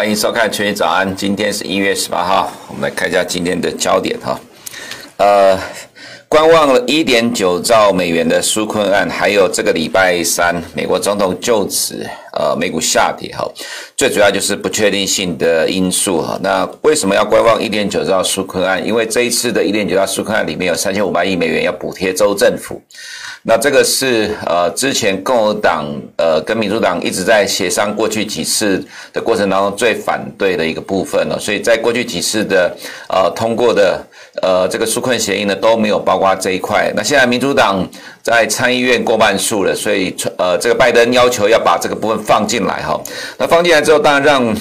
欢迎收看《全民早安》，今天是一月十八号，我们来看一下今天的焦点哈。呃，观望了一点九兆美元的纾困案，还有这个礼拜三美国总统就职，呃，美股下跌哈。最主要就是不确定性的因素哈。那为什么要观望一点九兆纾困案？因为这一次的一点九兆纾困案里面有三千五百亿美元要补贴州政府。那这个是呃，之前共和党呃跟民主党一直在协商过去几次的过程当中最反对的一个部分了，所以在过去几次的呃通过的呃这个纾困协议呢都没有包括这一块。那现在民主党在参议院过半数了，所以呃这个拜登要求要把这个部分放进来哈。那放进来之后，当然让。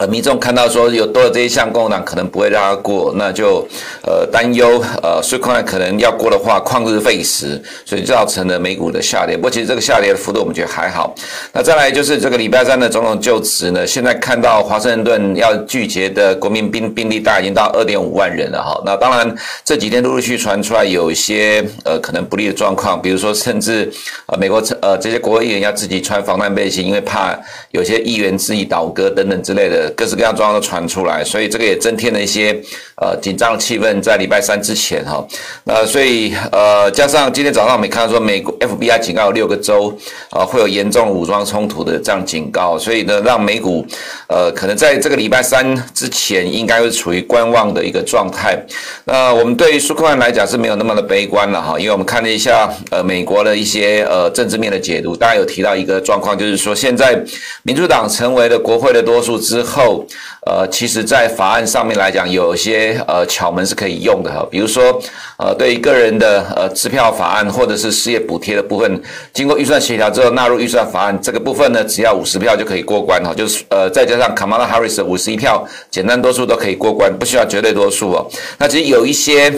呃，民众看到说有多了这一项，共和党可能不会让他过，那就呃担忧呃税宽可能要过的话，旷日费时，所以造成了美股的下跌。不过其实这个下跌的幅度我们觉得还好。那再来就是这个礼拜三的总统就职呢，现在看到华盛顿要聚集的国民兵兵力大概已经到二点五万人了哈。那当然这几天陆陆续续传出来有一些呃可能不利的状况，比如说甚至呃美国呃这些国会议员要自己穿防弹背心，因为怕有些议员自己倒戈等等之类的。各式各样状况都传出来，所以这个也增添了一些呃紧张的气氛在礼拜三之前哈。那所以呃加上今天早上我们看到说美国 FBI 警告有六个州啊会有严重武装冲突的这样警告，所以呢让美股呃可能在这个礼拜三之前应该会处于观望的一个状态。那我们对于纾困案来讲是没有那么的悲观了哈，因为我们看了一下呃美国的一些呃政治面的解读，大家有提到一个状况，就是说现在民主党成为了国会的多数之后。后，呃，其实，在法案上面来讲，有一些呃巧门是可以用的哈，比如说，呃，对于个人的呃支票法案或者是失业补贴的部分，经过预算协调之后纳入预算法案，这个部分呢，只要五十票就可以过关哈，就是呃再加上 Kamala Harris 的五十一票，简单多数都可以过关，不需要绝对多数哦。那其实有一些。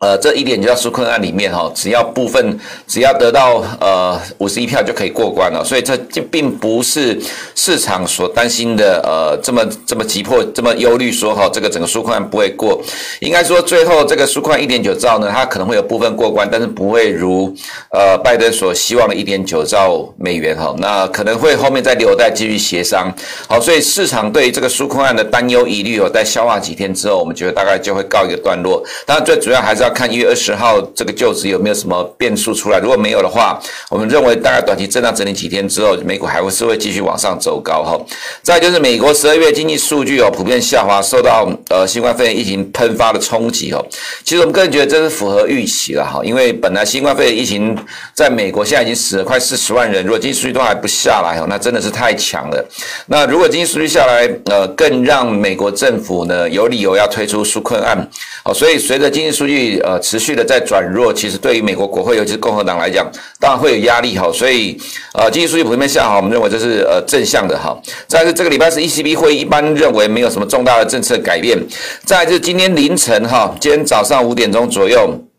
呃，这一点就叫纾困案里面哈，只要部分只要得到呃五十一票就可以过关了，所以这就并不是市场所担心的呃这么这么急迫这么忧虑说哈这个整个纾困案不会过，应该说最后这个纾困一点九兆呢，它可能会有部分过关，但是不会如呃拜登所希望的一点九兆美元哈，那可能会后面再留待继续协商。好，所以市场对于这个纾困案的担忧疑虑哦，在消化几天之后，我们觉得大概就会告一个段落。当然最主要还是要。看一月二十号这个就职有没有什么变数出来？如果没有的话，我们认为大概短期震荡整理几天之后，美股还会是会继续往上走高哈。再就是美国十二月经济数据哦普遍下滑，受到呃新冠肺炎疫情喷发的冲击哦。其实我们个人觉得这是符合预期了哈，因为本来新冠肺炎疫情在美国现在已经死了快四十万人，如果经济数据都还不下来哦，那真的是太强了。那如果经济数据下来，呃，更让美国政府呢有理由要推出纾困案哦。所以随着经济数据，呃，持续的在转弱，其实对于美国国会，尤其是共和党来讲，当然会有压力哈。所以，呃，经济数据普遍向好，我们认为这是呃正向的哈。再是这个礼拜是 ECB 会议，一般认为没有什么重大的政策改变。再就是今天凌晨哈，今天早上五点钟左右。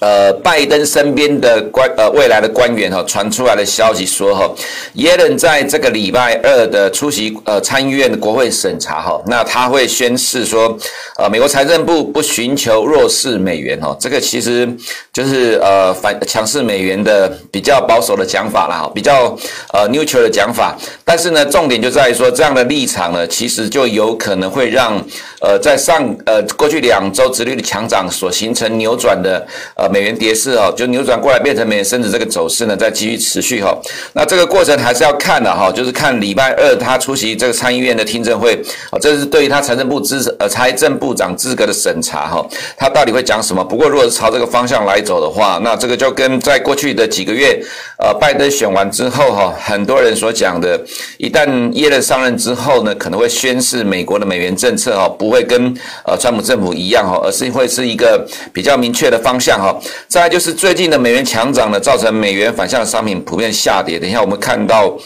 呃，拜登身边的官呃未来的官员哈、哦、传出来的消息说哈，耶伦在这个礼拜二的出席呃参议院的国会审查哈、哦，那他会宣誓说，呃，美国财政部不寻求弱势美元哈、哦，这个其实就是呃反强势美元的比较保守的讲法啦，比较呃 neutral 的讲法，但是呢，重点就在于说这样的立场呢，其实就有可能会让呃在上呃过去两周殖利率的强涨所形成扭转的呃。美元跌势哦，就扭转过来变成美元升值这个走势呢，再继续持续哈。那这个过程还是要看的哈，就是看礼拜二他出席这个参议院的听证会啊，这是对于他财政部资呃财政部长资格的审查哈，他到底会讲什么？不过如果是朝这个方向来走的话，那这个就跟在过去的几个月呃拜登选完之后哈，很多人所讲的，一旦耶伦上任之后呢，可能会宣示美国的美元政策哦，不会跟呃川普政府一样哦，而是会是一个比较明确的方向哈。再就是最近的美元强涨呢，造成美元反向的商品普遍下跌。等一下我们看到。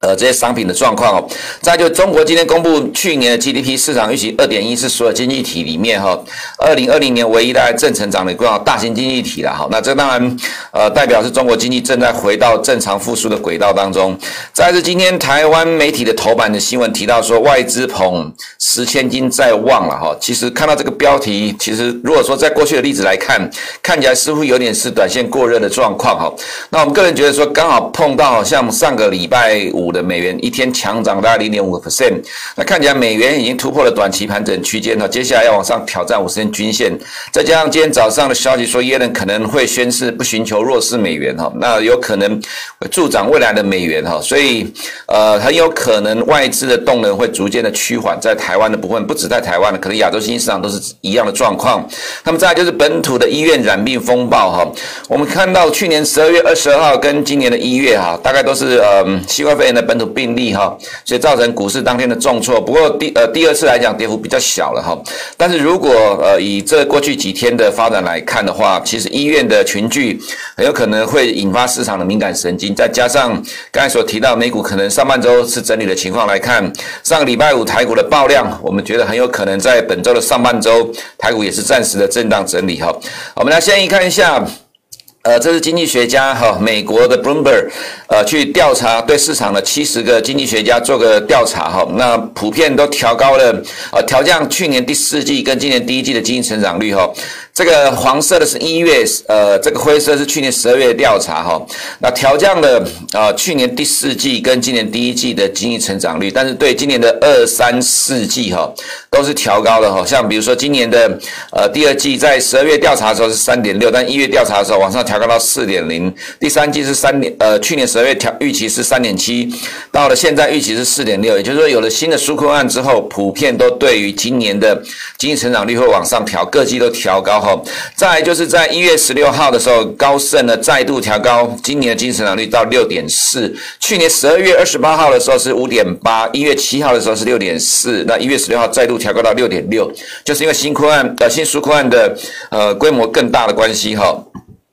呃，这些商品的状况哦，再就中国今天公布去年的 GDP 市场预期二点一，是所有经济体里面哈，二零二零年唯一大概正成长的一个大型经济体了哈。那这当然呃代表是中国经济正在回到正常复苏的轨道当中。再是今天台湾媒体的头版的新闻提到说，外资捧十千金在望了哈。其实看到这个标题，其实如果说在过去的例子来看，看起来似乎有点是短线过热的状况哈。那我们个人觉得说，刚好碰到像上个礼拜五。的美元一天强涨大概零点五个 percent。那看起来美元已经突破了短期盘整区间了，接下来要往上挑战五十天均线。再加上今天早上的消息说，耶伦可能会宣示不寻求弱势美元哈，那有可能助长未来的美元哈，所以呃很有可能外资的动能会逐渐的趋缓，在台湾的部分，不止在台湾的，可能亚洲新兴市场都是一样的状况。那么再来就是本土的医院染病风暴哈，我们看到去年十二月二十二号跟今年的一月哈，大概都是呃新冠肺炎的本土病例哈，所以造成股市当天的重挫。不过第呃第二次来讲，跌幅比较小了哈。但是如果呃以这过去几天的发展来看的话，其实医院的群聚很有可能会引发市场的敏感神经，再加上刚才所提到美股可能上半周是整理的情况来看，上个礼拜五台股的爆量，我们觉得很有可能在本周的上半周台股也是暂时的震荡整理哈。我们来先一看一下。呃，这是经济学家哈，美国的 Bloomberg，呃，去调查对市场的七十个经济学家做个调查哈，那普遍都调高了，呃，调降去年第四季跟今年第一季的经济成长率哈。这个黄色的是一月，呃，这个灰色是去年十二月调查哈。那调降了呃去年第四季跟今年第一季的经济成长率，但是对今年的二三四季哈都是调高的哈。像比如说今年的呃第二季在十二月调查的时候是三点六，但一月调查的时候往上调高到四点零。第三季是三点呃去年十二月调预期是三点七，到了现在预期是四点六，也就是说有了新的纾困案之后，普遍都对于今年的经济成长率会往上调，各季都调高哈。再来就是在一月十六号的时候，高盛呢再度调高今年的经济成长率到六点四。去年十二月二十八号的时候是五点八，一月七号的时候是六点四，那一月十六号再度调高到六点六，就是因为新困案呃新纾困案的呃规模更大的关系哈。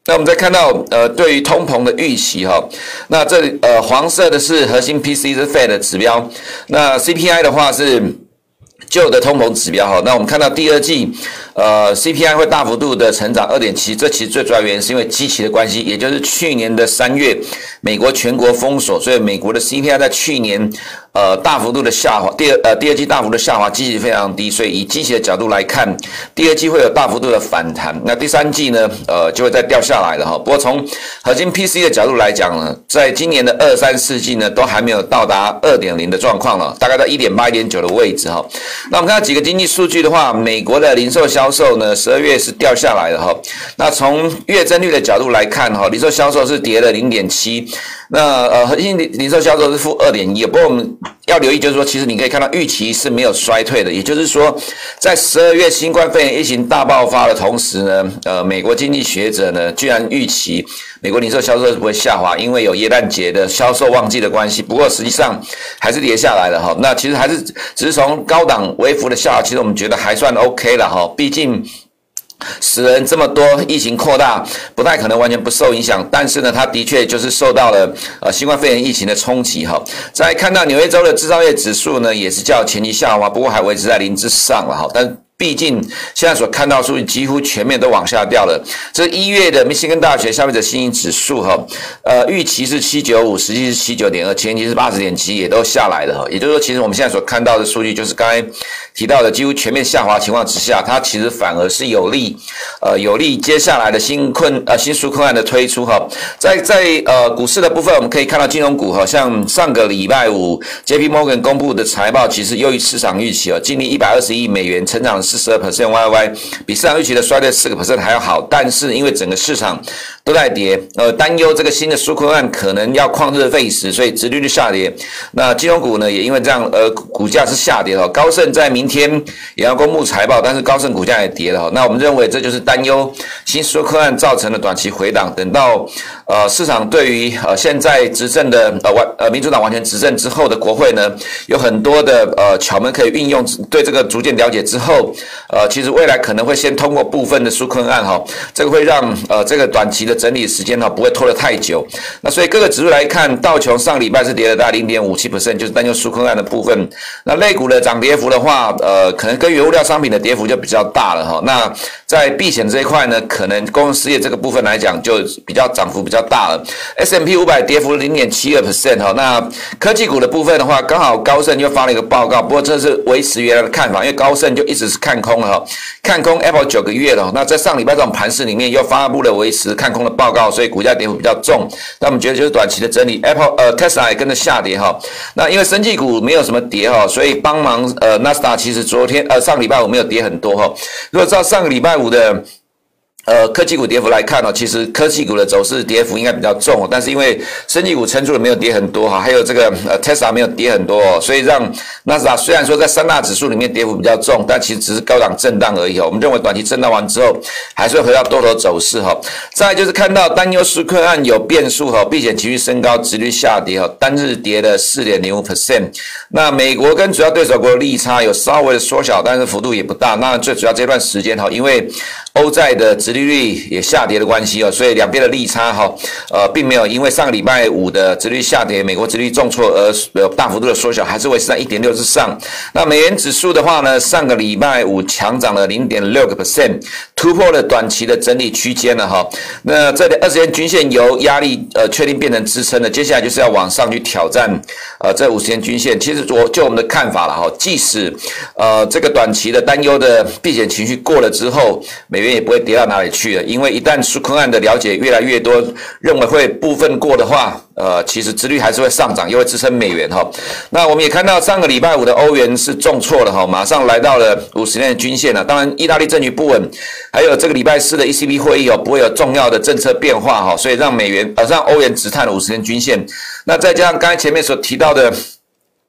那我们再看到呃对于通膨的预期哈，那这里呃黄色的是核心 P C 是 Fed 的指标，那 CPI 的话是旧的通膨指标哈。那我们看到第二季。呃，CPI 会大幅度的成长二点七，这其实最主要原因是因为基期的关系，也就是去年的三月，美国全国封锁，所以美国的 CPI 在去年呃大幅度的下滑，第二呃第二季大幅的下滑，基期非常低，所以以基期的角度来看，第二季会有大幅度的反弹，那第三季呢，呃就会再掉下来了哈。不过从核心 PC 的角度来讲呢，在今年的二三四季呢，都还没有到达二点零的状况了，大概在一点八、一点九的位置哈。那我们看到几个经济数据的话，美国的零售销销售呢，十二月是掉下来的哈。那从月增率的角度来看哈，零售销售是跌了零点七。那呃，核心零零售销售是负二点一。不过我们要留意，就是说，其实你可以看到预期是没有衰退的。也就是说，在十二月新冠肺炎疫情大爆发的同时呢，呃，美国经济学者呢，居然预期美国零售销售是不会下滑，因为有耶诞节的销售旺季的关系。不过实际上还是跌下来了哈。那其实还是只是从高档微幅的下滑，其实我们觉得还算 OK 了哈。毕竟。死人这么多，疫情扩大，不太可能完全不受影响。但是呢，它的确就是受到了呃新冠肺炎疫情的冲击哈。再看到纽约州的制造业指数呢，也是较前期下滑，不过还维持在零之上了哈。但毕竟现在所看到数据几乎全面都往下掉了。这一月的密歇根大学消费者信心指数哈，呃，预期是七九五，实际是七九点二，前期是八十点七，也都下来了哈。也就是说，其实我们现在所看到的数据，就是刚才提到的几乎全面下滑情况之下，它其实反而是有利，呃，有利接下来的新困呃新纾困案的推出哈。在在呃股市的部分，我们可以看到金融股好像上个礼拜五，JP Morgan 公布的财报其实优于市场预期哦，净利一百二十亿美元，成长。四十二 percent Y Y，比市场预期的衰退四个 percent 还要好，但是因为整个市场都在跌，呃，担忧这个新的纾困案可能要旷日费时，所以殖利率下跌。那金融股呢，也因为这样，呃，股价是下跌的。高盛在明天也要公布财报，但是高盛股价也跌了。那我们认为这就是担忧新纾困案造成的短期回档，等到呃市场对于呃现在执政的呃完呃民主党完全执政之后的国会呢，有很多的呃巧门可以运用，对这个逐渐了解之后。呃，其实未来可能会先通过部分的纾困案哈，这个会让呃这个短期的整理时间哈不会拖得太久。那所以各个指数来看，道琼上礼拜是跌了大概零点五七百分就是担忧纾困案的部分。那类股的涨跌幅的话，呃，可能跟原物料商品的跌幅就比较大了哈。那在避险这一块呢，可能公用事业这个部分来讲就比较涨幅比较大了。S M P 五百跌幅零点七二 percent 哈，那科技股的部分的话，刚好高盛又发了一个报告，不过这是维持原来的看法，因为高盛就一直是看空了哈，看空 Apple 九个月了。那在上礼拜这种盘势里面又发布了维持看空的报告，所以股价跌幅比较重。那我们觉得就是短期的整理，Apple 呃 Tesla 也跟着下跌哈。那因为生技股没有什么跌哈，所以帮忙呃纳斯达其实昨天呃上礼拜五没有跌很多哈。如果照上个礼拜五的。呃，科技股跌幅来看呢，其实科技股的走势跌幅应该比较重，但是因为生技股撑住了，没有跌很多哈，还有这个呃 Tesla 没有跌很多，所以让纳斯达虽然说在三大指数里面跌幅比较重，但其实只是高档震荡而已。我们认为短期震荡完之后，还是会回到多头走势哈。再就是看到担忧纾困案有变数哈，避险情绪升高，殖率下跌哈，单日跌了四点零五 percent。那美国跟主要对手国的利差有稍微的缩小，但是幅度也不大。那最主要这段时间哈，因为欧债的殖利率也下跌的关系哦，所以两边的利差哈，呃，并没有因为上个礼拜五的殖利率下跌，美国殖利率重挫而有大幅度的缩小，还是维持在一点六之上。那美元指数的话呢，上个礼拜五强涨了零点六个 percent，突破了短期的整理区间了哈。那这里二十天均线由压力呃确定变成支撑了，接下来就是要往上去挑战呃这五十天均线。其实我就我们的看法了哈，即使呃这个短期的担忧的避险情绪过了之后，美元也不会跌到哪里去了，因为一旦纾困案的了解越来越多，认为会部分过的话，呃，其实殖率还是会上涨，又会支撑美元哈。那我们也看到上个礼拜五的欧元是重挫了哈，马上来到了五十年均线了。当然，意大利政局不稳，还有这个礼拜四的 ECB 会议哦，不会有重要的政策变化哈，所以让美元呃让欧元直探五十年均线。那再加上刚才前面所提到的。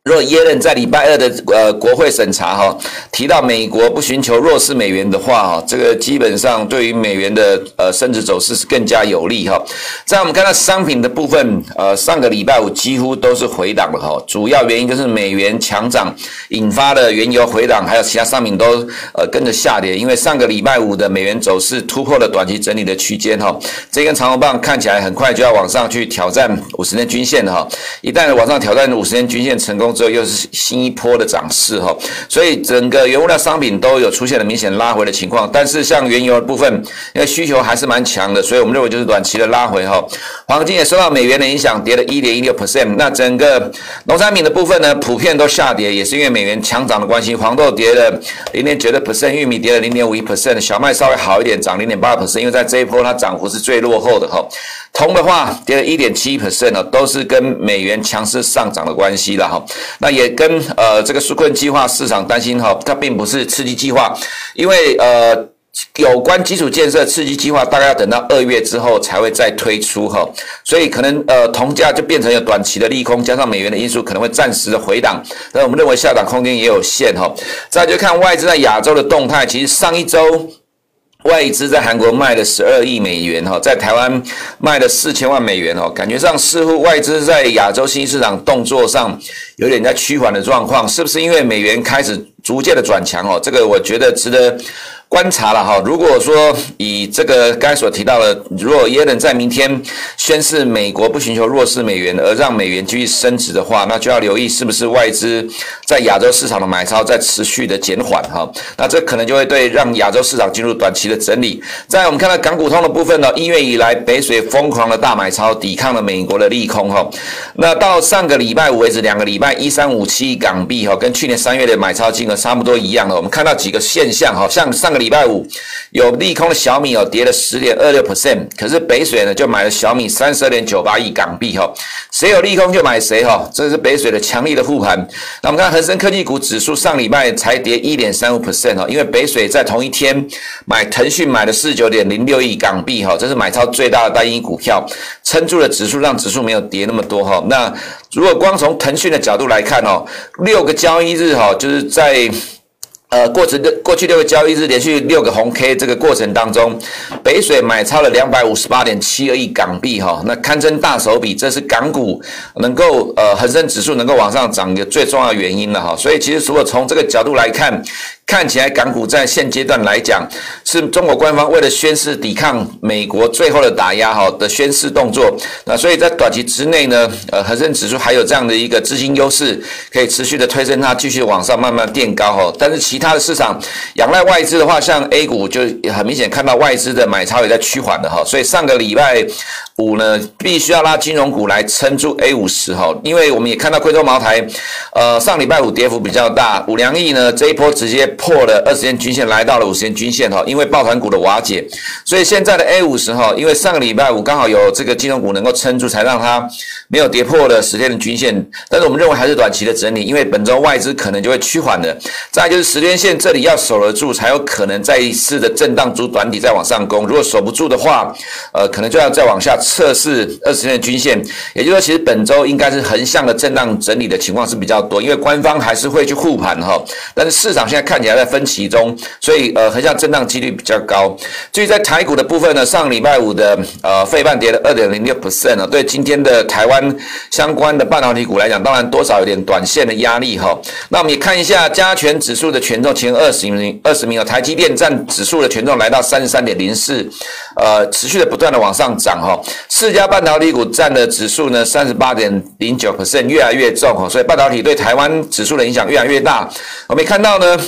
若耶伦在礼拜二的呃国会审查哈提到美国不寻求弱势美元的话哈，这个基本上对于美元的呃升值走势是更加有利哈。在我们看到商品的部分，呃上个礼拜五几乎都是回档的哈，主要原因就是美元强涨引发的原油回档，还有其他商品都呃跟着下跌，因为上个礼拜五的美元走势突破了短期整理的区间哈，这根长红棒看起来很快就要往上去挑战五十天均线哈，一旦往上挑战五十天均线成功。之后又是新一波的涨势哈，所以整个原物料商品都有出现了明显拉回的情况，但是像原油的部分，因为需求还是蛮强的，所以我们认为就是短期的拉回哈。黄金也受到美元的影响，跌了一点一六 percent。那整个农产品的部分呢，普遍都下跌，也是因为美元强涨的关系。黄豆跌了零点九的 percent，玉米跌了零点五一 percent，小麦稍微好一点，涨零点八 percent，因为在这一波它涨幅是最落后的哈。铜的话跌了一点七 percent 呢，都是跟美元强势上涨的关系了哈。那也跟呃这个纾困计划市场担心哈，它并不是刺激计划，因为呃有关基础建设刺激计划大概要等到二月之后才会再推出哈，所以可能呃铜价就变成有短期的利空，加上美元的因素可能会暂时的回档，但我们认为下档空间也有限哈。再就看外资在亚洲的动态，其实上一周。外资在韩国卖了十二亿美元哈，在台湾卖了四千万美元哦，感觉上似乎外资在亚洲新市场动作上有点在趋缓的状况，是不是因为美元开始逐渐的转强哦？这个我觉得值得。观察了哈，如果说以这个刚才所提到的，如果耶伦在明天宣示美国不寻求弱势美元，而让美元继续升值的话，那就要留意是不是外资在亚洲市场的买超在持续的减缓哈，那这可能就会对让亚洲市场进入短期的整理。在我们看到港股通的部分呢，一月以来北水疯狂的大买超，抵抗了美国的利空哈。那到上个礼拜五为止，两个礼拜一三五七港币哈，跟去年三月的买超金额差不多一样了。我们看到几个现象哈，像上个。礼拜五有利空的小米哦，跌了十点二六 percent，可是北水呢就买了小米三十二点九八亿港币哈，谁有利空就买谁哈，这是北水的强力的护盘。那我们看恒生科技股指数上礼拜才跌一点三五 percent 哈，因为北水在同一天买腾讯买了四九点零六亿港币哈，这是买超最大的单一股票，撑住了指数，让指数没有跌那么多哈。那如果光从腾讯的角度来看哦，六个交易日哈，就是在。呃，过去六过去六个交易日连续六个红 K，这个过程当中，北水买超了两百五十八点七二亿港币哈，那堪称大手笔，这是港股能够呃恒生指数能够往上涨的最重要原因了哈。所以其实如果从这个角度来看，看起来港股在现阶段来讲，是中国官方为了宣示抵抗美国最后的打压哈的宣示动作。那所以在短期之内呢，呃，恒生指数还有这样的一个资金优势，可以持续的推升它继续往上慢慢垫高哈。但是其他的市场仰赖外资的话，像 A 股就很明显看到外资的买超也在趋缓的哈。所以上个礼拜五呢，必须要拉金融股来撑住 A 五十哈，因为我们也看到贵州茅台，呃，上礼拜五跌幅比较大，五粮液呢这一波直接破了二十天均线，来到了五十天均线哈，因为抱团股的瓦解，所以现在的 A 五十哈，因为上个礼拜五刚好有这个金融股能够撑住，才让它没有跌破了十天的均线，但是我们认为还是短期的整理，因为本周外资可能就会趋缓的，再就是十天线这里要守得住，才有可能再一次的震荡筑短底再往上攻，如果守不住的话，呃，可能就要再往下。测试二十天均线，也就是说，其实本周应该是横向的震荡整理的情况是比较多，因为官方还是会去护盘哈，但是市场现在看起来在分歧中，所以呃横向震荡几率比较高。至于在台股的部分呢，上礼拜五的呃费半跌了二点零六 percent 呢，对今天的台湾相关的半导体股来讲，当然多少有点短线的压力哈。那我们也看一下加权指数的权重前二十名，二十名，台积电占指数的权重来到三十三点零四，呃，持续的不断的往上涨哈。四家半导体股占的指数呢，三十八点零九 percent，越来越重哦，所以半导体对台湾指数的影响越来越大。我们看到呢。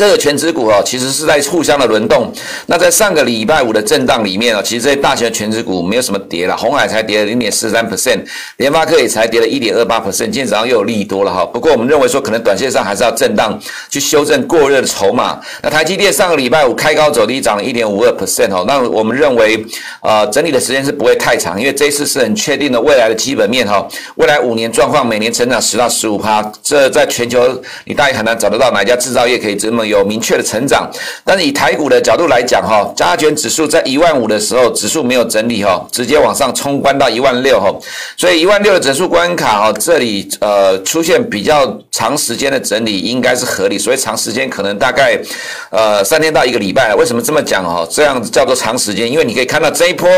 各个全职股哦，其实是在互相的轮动。那在上个礼拜五的震荡里面哦，其实这些大型的全职股没有什么跌了，红海才跌了零点四三 percent，联发科也才跌了一点二八 percent。今天早上又有利多了哈。不过我们认为说，可能短线上还是要震荡去修正过热的筹码。那台积电上个礼拜五开高走低，涨了一点五二 percent 哦。那我们认为，呃，整理的时间是不会太长，因为这一次是很确定的未来的基本面哈。未来五年状况，每年成长十到十五趴，这在全球你大概很难找得到哪家制造业可以这么。有明确的成长，但是以台股的角度来讲，哈，加权指数在一万五的时候，指数没有整理，哈，直接往上冲关到一万六，哈，所以一万六的整数关卡，哈，这里呃出现比较长时间的整理，应该是合理，所以长时间可能大概呃三天到一个礼拜。为什么这么讲，哈？这样子叫做长时间，因为你可以看到这一波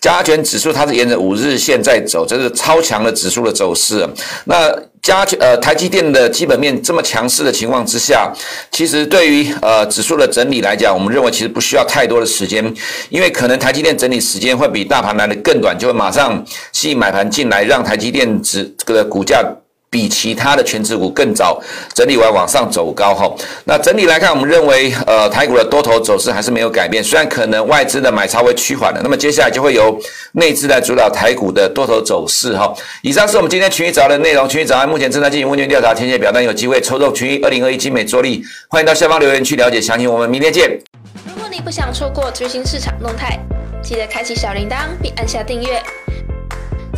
加权指数它是沿着五日线在走，这是超强的指数的走势，那。加呃台积电的基本面这么强势的情况之下，其实对于呃指数的整理来讲，我们认为其实不需要太多的时间，因为可能台积电整理时间会比大盘来的更短，就会马上吸引买盘进来，让台积电指这个股价。比其他的权值股更早整理完往上走高哈，那整体来看，我们认为呃台股的多头走势还是没有改变，虽然可能外资的买超会趋缓的，那么接下来就会由内资来主导台股的多头走势哈。以上是我们今天群益早安的内容，群益早安目前正在进行问卷调查，填写表单有机会抽中群益二零二一精美桌历，欢迎到下方留言区了解详情，我们明天见。如果你不想错过最新市场动态，记得开启小铃铛并按下订阅。